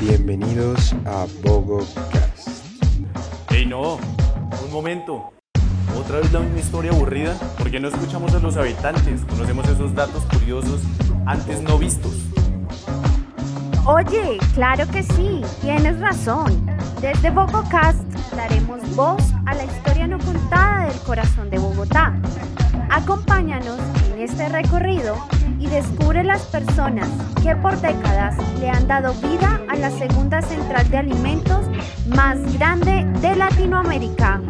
Bienvenidos a BogoCast. ¡Ey, no! Un momento. ¿Otra vez la misma historia aburrida? ¿Por qué no escuchamos a los habitantes? Conocemos esos datos curiosos antes no vistos. Oye, claro que sí, tienes razón. Desde BogoCast daremos voz a la historia no contada del corazón de Bogotá. Acompáñanos este recorrido y descubre las personas que por décadas le han dado vida a la segunda central de alimentos más grande de Latinoamérica.